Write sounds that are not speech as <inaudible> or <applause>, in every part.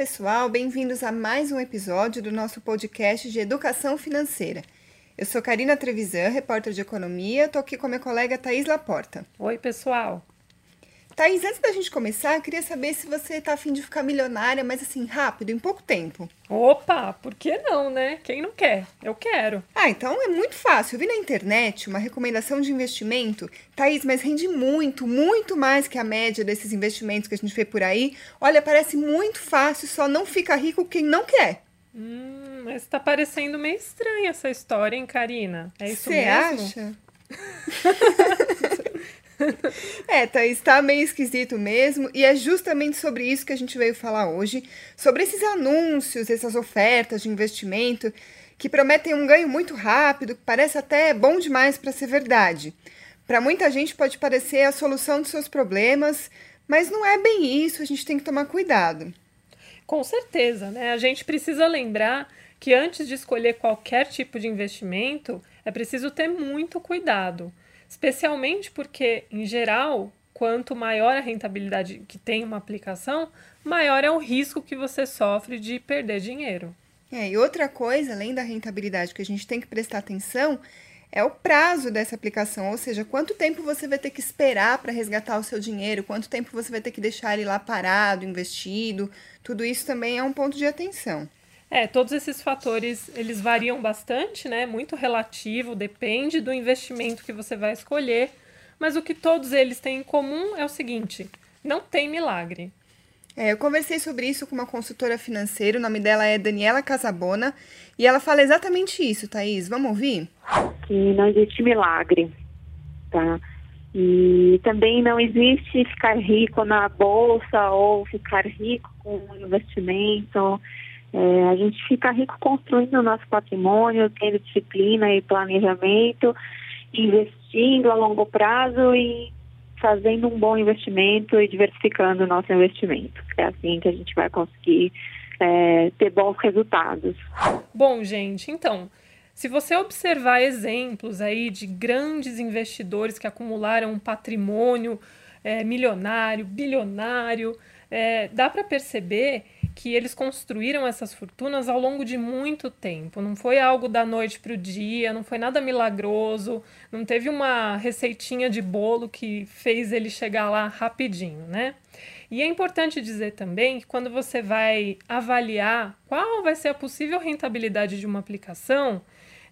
pessoal, bem-vindos a mais um episódio do nosso podcast de educação financeira. Eu sou Karina Trevisan, repórter de economia, estou aqui com a minha colega Thaís Laporta. Oi, pessoal. Thaís, antes da gente começar, eu queria saber se você está afim de ficar milionária, mas assim, rápido, em pouco tempo. Opa, por que não, né? Quem não quer? Eu quero. Ah, então é muito fácil. Eu vi na internet uma recomendação de investimento. Thaís, mas rende muito, muito mais que a média desses investimentos que a gente vê por aí. Olha, parece muito fácil, só não fica rico quem não quer. Hum, mas tá parecendo meio estranha essa história, hein, Karina? É isso Cê mesmo? Você acha? <laughs> <laughs> é, tá meio esquisito mesmo, e é justamente sobre isso que a gente veio falar hoje, sobre esses anúncios, essas ofertas de investimento que prometem um ganho muito rápido, que parece até bom demais para ser verdade. Para muita gente pode parecer a solução dos seus problemas, mas não é bem isso, a gente tem que tomar cuidado. Com certeza, né? A gente precisa lembrar que antes de escolher qualquer tipo de investimento, é preciso ter muito cuidado especialmente porque, em geral, quanto maior a rentabilidade que tem uma aplicação, maior é o risco que você sofre de perder dinheiro. É, e outra coisa, além da rentabilidade que a gente tem que prestar atenção, é o prazo dessa aplicação, ou seja, quanto tempo você vai ter que esperar para resgatar o seu dinheiro, quanto tempo você vai ter que deixar ele lá parado, investido, tudo isso também é um ponto de atenção. É, todos esses fatores, eles variam bastante, né? Muito relativo, depende do investimento que você vai escolher, mas o que todos eles têm em comum é o seguinte: não tem milagre. É, eu conversei sobre isso com uma consultora financeira, o nome dela é Daniela Casabona, e ela fala exatamente isso, Thaís. Vamos ouvir? Que não existe milagre, tá? E também não existe ficar rico na bolsa ou ficar rico com investimento. É, a gente fica rico construindo o nosso patrimônio, tendo disciplina e planejamento, investindo a longo prazo e fazendo um bom investimento e diversificando o nosso investimento. É assim que a gente vai conseguir é, ter bons resultados. Bom, gente, então, se você observar exemplos aí de grandes investidores que acumularam um patrimônio é, milionário, bilionário, é, dá para perceber que eles construíram essas fortunas ao longo de muito tempo. Não foi algo da noite para o dia, não foi nada milagroso, não teve uma receitinha de bolo que fez ele chegar lá rapidinho, né? E é importante dizer também que quando você vai avaliar qual vai ser a possível rentabilidade de uma aplicação,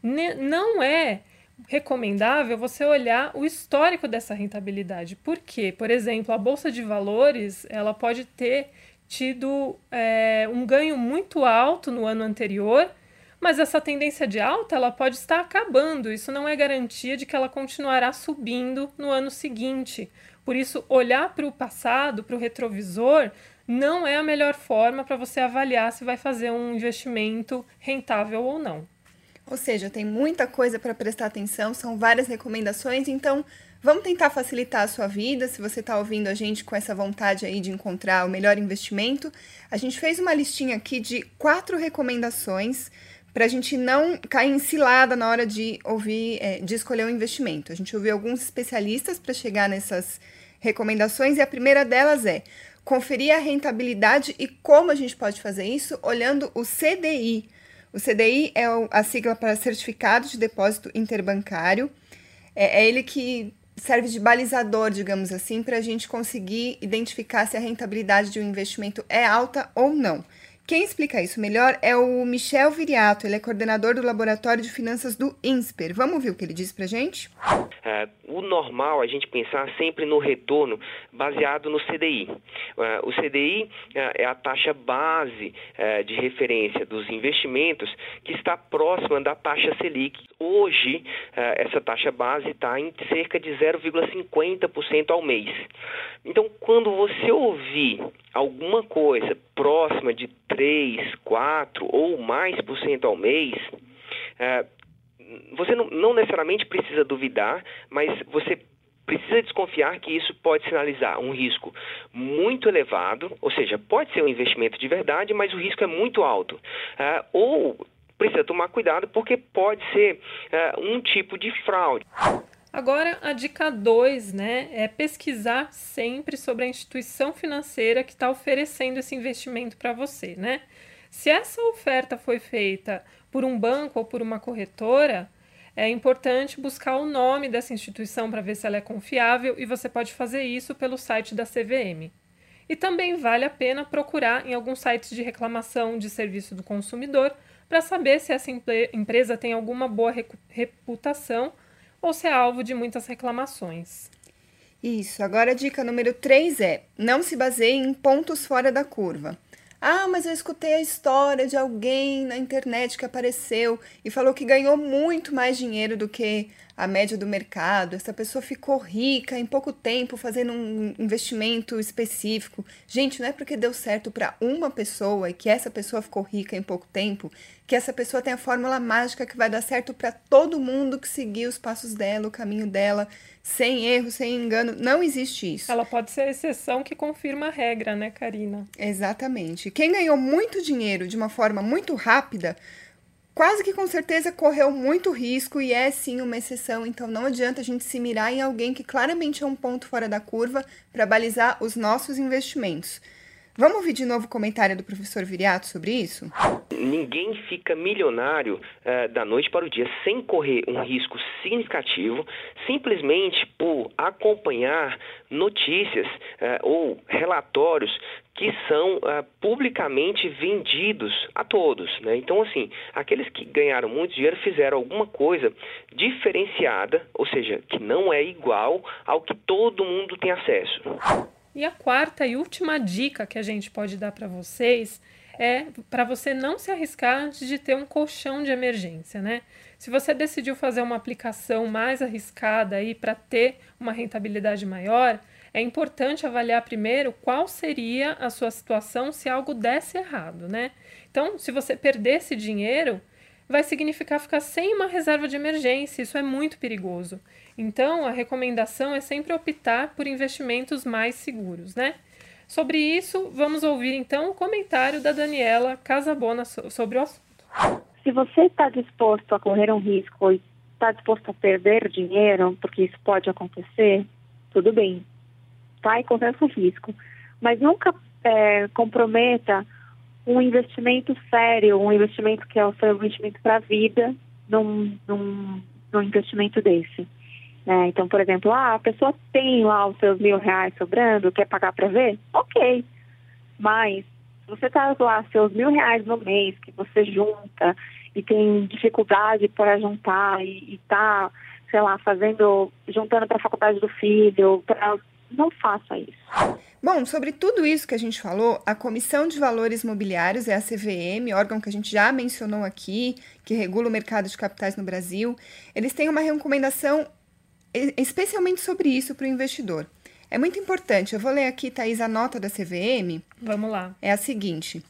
não é recomendável você olhar o histórico dessa rentabilidade. Por quê? Por exemplo, a bolsa de valores ela pode ter tido é, um ganho muito alto no ano anterior, mas essa tendência de alta ela pode estar acabando. Isso não é garantia de que ela continuará subindo no ano seguinte. Por isso, olhar para o passado, para o retrovisor, não é a melhor forma para você avaliar se vai fazer um investimento rentável ou não. Ou seja, tem muita coisa para prestar atenção, são várias recomendações, então vamos tentar facilitar a sua vida. Se você está ouvindo a gente com essa vontade aí de encontrar o melhor investimento, a gente fez uma listinha aqui de quatro recomendações para a gente não cair em cilada na hora de ouvir, é, de escolher um investimento. A gente ouviu alguns especialistas para chegar nessas recomendações e a primeira delas é conferir a rentabilidade e como a gente pode fazer isso olhando o CDI o CDI é a sigla para Certificado de Depósito Interbancário. É, é ele que serve de balizador, digamos assim, para a gente conseguir identificar se a rentabilidade de um investimento é alta ou não. Quem explica isso melhor é o Michel Viriato, ele é coordenador do Laboratório de Finanças do INSPER. Vamos ouvir o que ele disse para gente? É, o normal a gente pensar sempre no retorno baseado no CDI. É, o CDI é, é a taxa base é, de referência dos investimentos que está próxima da taxa Selic. Hoje, é, essa taxa base está em cerca de 0,50% ao mês. Então, quando você ouvir alguma coisa próxima de 3, 4 ou mais por cento ao mês, é, você não, não necessariamente precisa duvidar, mas você precisa desconfiar que isso pode sinalizar um risco muito elevado, ou seja, pode ser um investimento de verdade, mas o risco é muito alto. Uh, ou precisa tomar cuidado porque pode ser uh, um tipo de fraude. Agora, a dica 2 né, é pesquisar sempre sobre a instituição financeira que está oferecendo esse investimento para você. Né? Se essa oferta foi feita por um banco ou por uma corretora, é importante buscar o nome dessa instituição para ver se ela é confiável e você pode fazer isso pelo site da CVM. E também vale a pena procurar em alguns sites de reclamação de serviço do consumidor para saber se essa empresa tem alguma boa reputação ou se é alvo de muitas reclamações. Isso. Agora a dica número 3 é: não se baseie em pontos fora da curva. Ah, mas eu escutei a história de alguém na internet que apareceu e falou que ganhou muito mais dinheiro do que a média do mercado. Essa pessoa ficou rica em pouco tempo fazendo um investimento específico. Gente, não é porque deu certo para uma pessoa e que essa pessoa ficou rica em pouco tempo que essa pessoa tem a fórmula mágica que vai dar certo para todo mundo que seguir os passos dela, o caminho dela, sem erro, sem engano. Não existe isso. Ela pode ser a exceção que confirma a regra, né, Karina? Exatamente. Quem ganhou muito dinheiro de uma forma muito rápida, quase que com certeza correu muito risco e é sim uma exceção. Então não adianta a gente se mirar em alguém que claramente é um ponto fora da curva para balizar os nossos investimentos. Vamos ouvir de novo o comentário do professor Viriato sobre isso? Ninguém fica milionário uh, da noite para o dia sem correr um risco significativo, simplesmente por acompanhar notícias uh, ou relatórios que são uh, publicamente vendidos a todos. Né? Então, assim, aqueles que ganharam muito dinheiro fizeram alguma coisa diferenciada, ou seja, que não é igual ao que todo mundo tem acesso. E a quarta e última dica que a gente pode dar para vocês é para você não se arriscar antes de ter um colchão de emergência, né? Se você decidiu fazer uma aplicação mais arriscada aí para ter uma rentabilidade maior, é importante avaliar primeiro qual seria a sua situação se algo desse errado, né? Então, se você perder esse dinheiro, vai significar ficar sem uma reserva de emergência. Isso é muito perigoso. Então, a recomendação é sempre optar por investimentos mais seguros, né? Sobre isso, vamos ouvir então o comentário da Daniela Casabona sobre o assunto. Se você está disposto a correr um risco e está disposto a perder dinheiro, porque isso pode acontecer, tudo bem, vai correr o risco. Mas nunca é, comprometa um investimento sério, um investimento que é o seu investimento para a vida, num, num, num investimento desse. É, então, por exemplo, ah, a pessoa tem lá os seus mil reais sobrando, quer pagar para ver? Ok. Mas, se você está lá seus mil reais no mês que você junta e tem dificuldade para juntar e está, sei lá, fazendo, juntando para a faculdade do filho, pra, não faça isso. Bom, sobre tudo isso que a gente falou, a Comissão de Valores Mobiliários é a CVM, órgão que a gente já mencionou aqui, que regula o mercado de capitais no Brasil. Eles têm uma recomendação especialmente sobre isso para o investidor. É muito importante. Eu vou ler aqui, Thaís, a nota da CVM. Vamos lá. É a seguinte: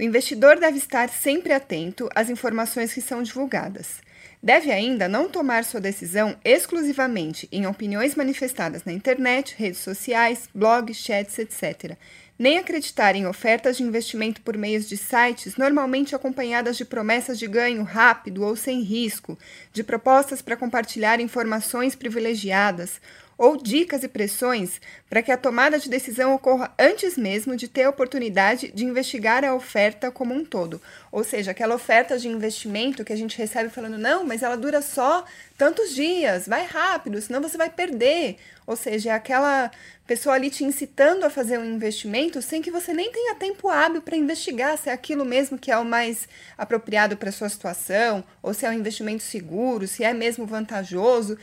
o investidor deve estar sempre atento às informações que são divulgadas. Deve ainda não tomar sua decisão exclusivamente em opiniões manifestadas na internet, redes sociais, blogs, chats, etc., nem acreditar em ofertas de investimento por meios de sites normalmente acompanhadas de promessas de ganho rápido ou sem risco, de propostas para compartilhar informações privilegiadas ou dicas e pressões para que a tomada de decisão ocorra antes mesmo de ter a oportunidade de investigar a oferta como um todo. Ou seja, aquela oferta de investimento que a gente recebe falando, não, mas ela dura só tantos dias, vai rápido, senão você vai perder. Ou seja, é aquela pessoa ali te incitando a fazer um investimento sem que você nem tenha tempo hábil para investigar se é aquilo mesmo que é o mais apropriado para sua situação, ou se é um investimento seguro, se é mesmo vantajoso.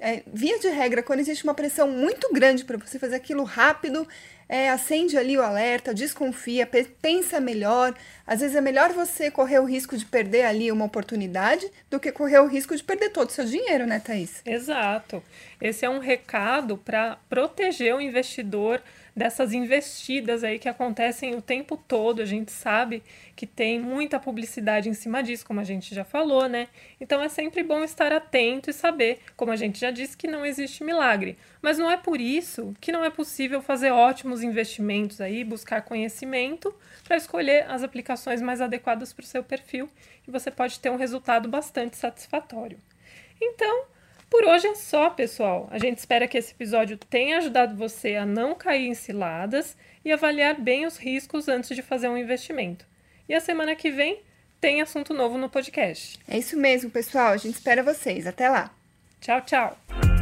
É, via de regra, quando existe uma pressão muito grande para você fazer aquilo rápido, é, acende ali o alerta, desconfia, pensa melhor. Às vezes é melhor você correr o risco de perder ali uma oportunidade do que correr o risco de perder todo o seu dinheiro, né, Thaís? Exato. Esse é um recado para proteger o investidor dessas investidas aí que acontecem o tempo todo. A gente sabe que tem muita publicidade em cima disso, como a gente já falou, né? Então é sempre bom estar atento e saber, como a gente já disse, que não existe milagre. Mas não é por isso que não é possível fazer ótimos investimentos aí, buscar conhecimento para escolher as aplicações mais adequadas para o seu perfil e você pode ter um resultado bastante satisfatório. Então, por hoje é só, pessoal. A gente espera que esse episódio tenha ajudado você a não cair em ciladas e avaliar bem os riscos antes de fazer um investimento. E a semana que vem tem assunto novo no podcast. É isso mesmo, pessoal. A gente espera vocês. Até lá. Tchau, tchau.